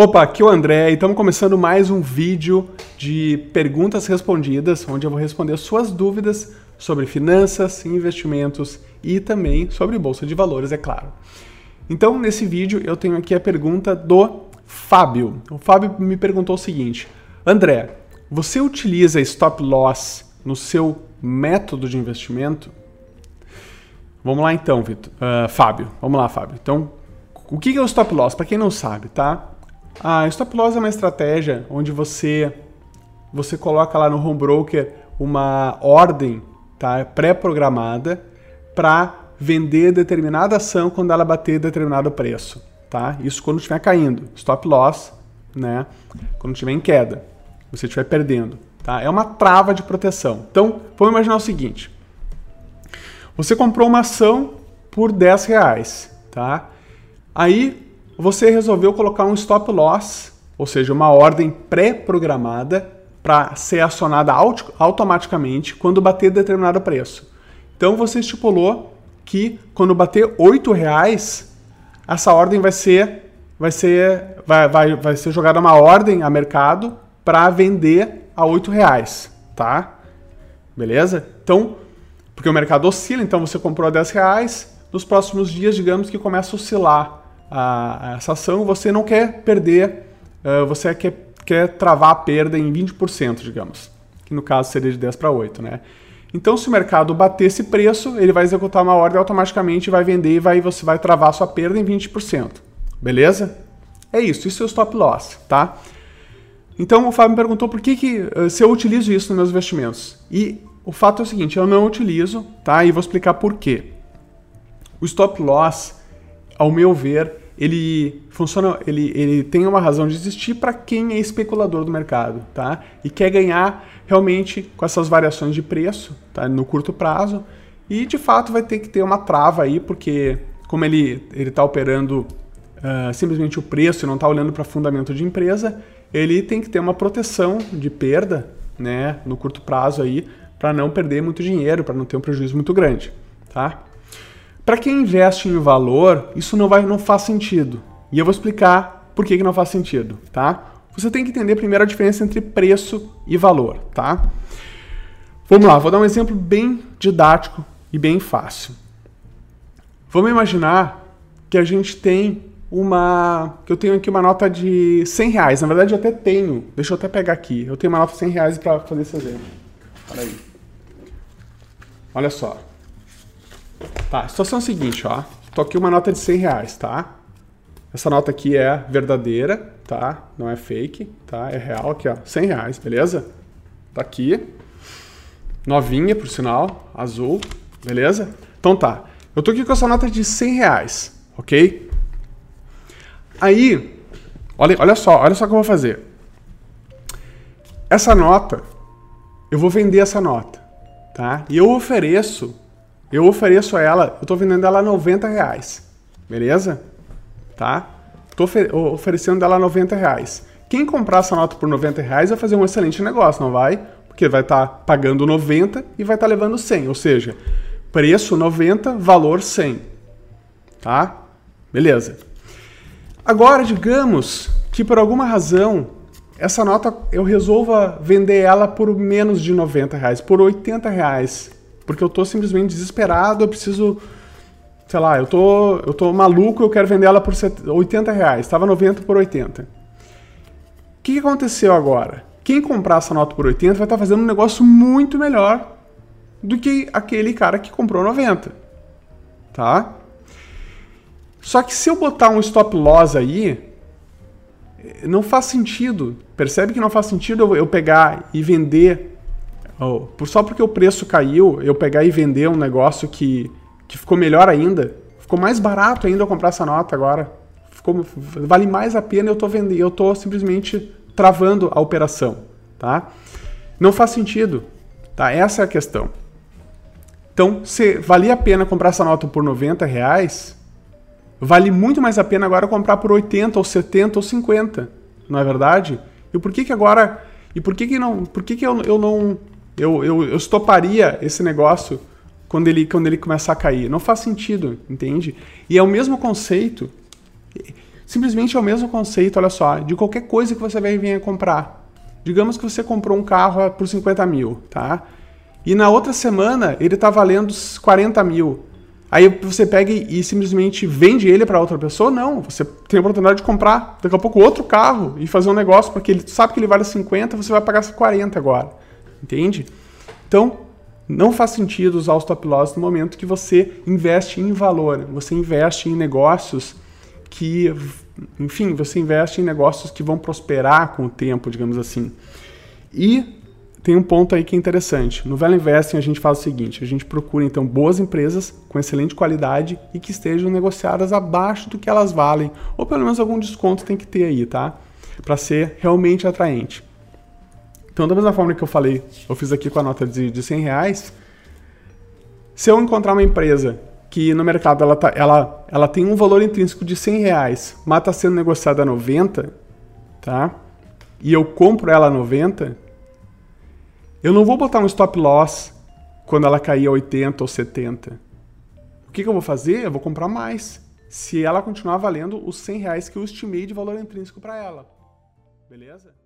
Opa, aqui é o André e estamos começando mais um vídeo de perguntas respondidas, onde eu vou responder suas dúvidas sobre finanças, investimentos e também sobre bolsa de valores, é claro. Então, nesse vídeo eu tenho aqui a pergunta do Fábio. O Fábio me perguntou o seguinte: André, você utiliza stop loss no seu método de investimento? Vamos lá então, Vitor. Uh, Fábio. Vamos lá, Fábio. Então, o que é o stop loss? Para quem não sabe, tá? A stop loss é uma estratégia onde você você coloca lá no home broker uma ordem tá, pré-programada para vender determinada ação quando ela bater determinado preço. Tá? Isso quando estiver caindo. Stop loss, né? quando estiver em queda, você estiver perdendo. Tá? É uma trava de proteção. Então, vamos imaginar o seguinte. Você comprou uma ação por 10 reais. Tá? Aí você resolveu colocar um stop loss, ou seja, uma ordem pré-programada para ser acionada auto automaticamente quando bater determinado preço. Então você estipulou que quando bater R$ reais, essa ordem vai ser vai ser vai, vai, vai ser jogada uma ordem a mercado para vender a R$ reais, tá? Beleza? Então, porque o mercado oscila, então você comprou a 10 reais, nos próximos dias, digamos que começa a oscilar a, a essa ação, você não quer perder, uh, você quer, quer travar a perda em 20%, digamos, que no caso seria de 10 para 8, né? Então, se o mercado bater esse preço, ele vai executar uma ordem automaticamente, vai vender e vai, você vai travar sua perda em 20%. Beleza? É isso, isso é o stop loss, tá? Então o Fábio me perguntou por que, que se eu utilizo isso nos meus investimentos. E o fato é o seguinte, eu não utilizo, tá? E vou explicar por quê. O stop loss ao meu ver, ele funciona, ele, ele tem uma razão de existir para quem é especulador do mercado, tá? E quer ganhar realmente com essas variações de preço, tá? No curto prazo. E de fato vai ter que ter uma trava aí, porque como ele ele está operando uh, simplesmente o preço e não está olhando para fundamento de empresa, ele tem que ter uma proteção de perda, né? No curto prazo aí, para não perder muito dinheiro, para não ter um prejuízo muito grande, tá? Para quem investe em valor, isso não, vai, não faz sentido. E eu vou explicar por que, que não faz sentido, tá? Você tem que entender primeiro a diferença entre preço e valor, tá? Vamos lá, vou dar um exemplo bem didático e bem fácil. Vamos imaginar que a gente tem uma. que eu tenho aqui uma nota de 100 reais. Na verdade, eu até tenho. Deixa eu até pegar aqui. Eu tenho uma nota de 100 reais para fazer esse exemplo. Olha aí. Olha só. Tá, a situação é a seguinte, ó. Tô aqui uma nota de 100 reais, tá? Essa nota aqui é verdadeira, tá? Não é fake, tá? É real aqui, ó. 100 reais, beleza? Tá aqui. Novinha, por sinal, azul, beleza? Então tá. Eu tô aqui com essa nota de 100 reais, ok? Aí, olha, olha só, olha só o que eu vou fazer. Essa nota, eu vou vender essa nota, tá? E eu ofereço eu ofereço a ela, eu estou vendendo ela a 90 reais. Beleza? Tá? Estou oferecendo ela a 90 reais. Quem comprar essa nota por 90 reais vai fazer um excelente negócio, não vai? Porque vai estar tá pagando 90 e vai estar tá levando 100. Ou seja, preço 90, valor 100. Tá? Beleza. Agora, digamos que por alguma razão essa nota eu resolva vender ela por menos de 90 reais, por 80 reais porque eu tô simplesmente desesperado, eu preciso. Sei lá, eu tô, eu tô maluco, eu quero vender ela por 80 reais. Estava 90 por 80. O que, aconteceu agora? Quem comprar essa nota por 80 vai estar tá fazendo um negócio muito melhor do que aquele cara que comprou 90. Tá? Só que se eu botar um stop loss aí, não faz sentido. Percebe que não faz sentido eu pegar e vender Oh, só porque o preço caiu, eu pegar e vender um negócio que, que ficou melhor ainda, ficou mais barato ainda eu comprar essa nota agora. Ficou, vale mais a pena eu tô vendendo, eu tô simplesmente travando a operação, tá? Não faz sentido, tá? Essa é a questão. Então, se valia a pena comprar essa nota por 90 reais, vale muito mais a pena agora comprar por 80 ou 70 ou 50, não é verdade? E por que que agora, e por que que não, por que que eu, eu não eu, eu, eu estoparia esse negócio quando ele, quando ele começar a cair. Não faz sentido, entende? E é o mesmo conceito. Simplesmente é o mesmo conceito, olha só, de qualquer coisa que você vai vir comprar. Digamos que você comprou um carro por 50 mil, tá? E na outra semana ele está valendo 40 mil. Aí você pega e, simplesmente vende ele para outra pessoa? Não, você tem a oportunidade de comprar daqui a pouco outro carro e fazer um negócio, porque ele sabe que ele vale 50, você vai pagar 40 agora. Entende? Então, não faz sentido usar o stop loss no momento que você investe em valor, você investe em negócios que, enfim, você investe em negócios que vão prosperar com o tempo, digamos assim. E tem um ponto aí que é interessante. No Value Investing a gente faz o seguinte, a gente procura então boas empresas com excelente qualidade e que estejam negociadas abaixo do que elas valem, ou pelo menos algum desconto tem que ter aí, tá? Para ser realmente atraente. Então, da mesma forma que eu falei, eu fiz aqui com a nota de, de 100 reais, se eu encontrar uma empresa que no mercado ela, tá, ela, ela tem um valor intrínseco de 100 reais, mas está sendo negociada a 90, tá? E eu compro ela a 90, eu não vou botar um stop loss quando ela cair a 80 ou 70. O que, que eu vou fazer? Eu vou comprar mais. Se ela continuar valendo os 100 reais que eu estimei de valor intrínseco para ela. Beleza?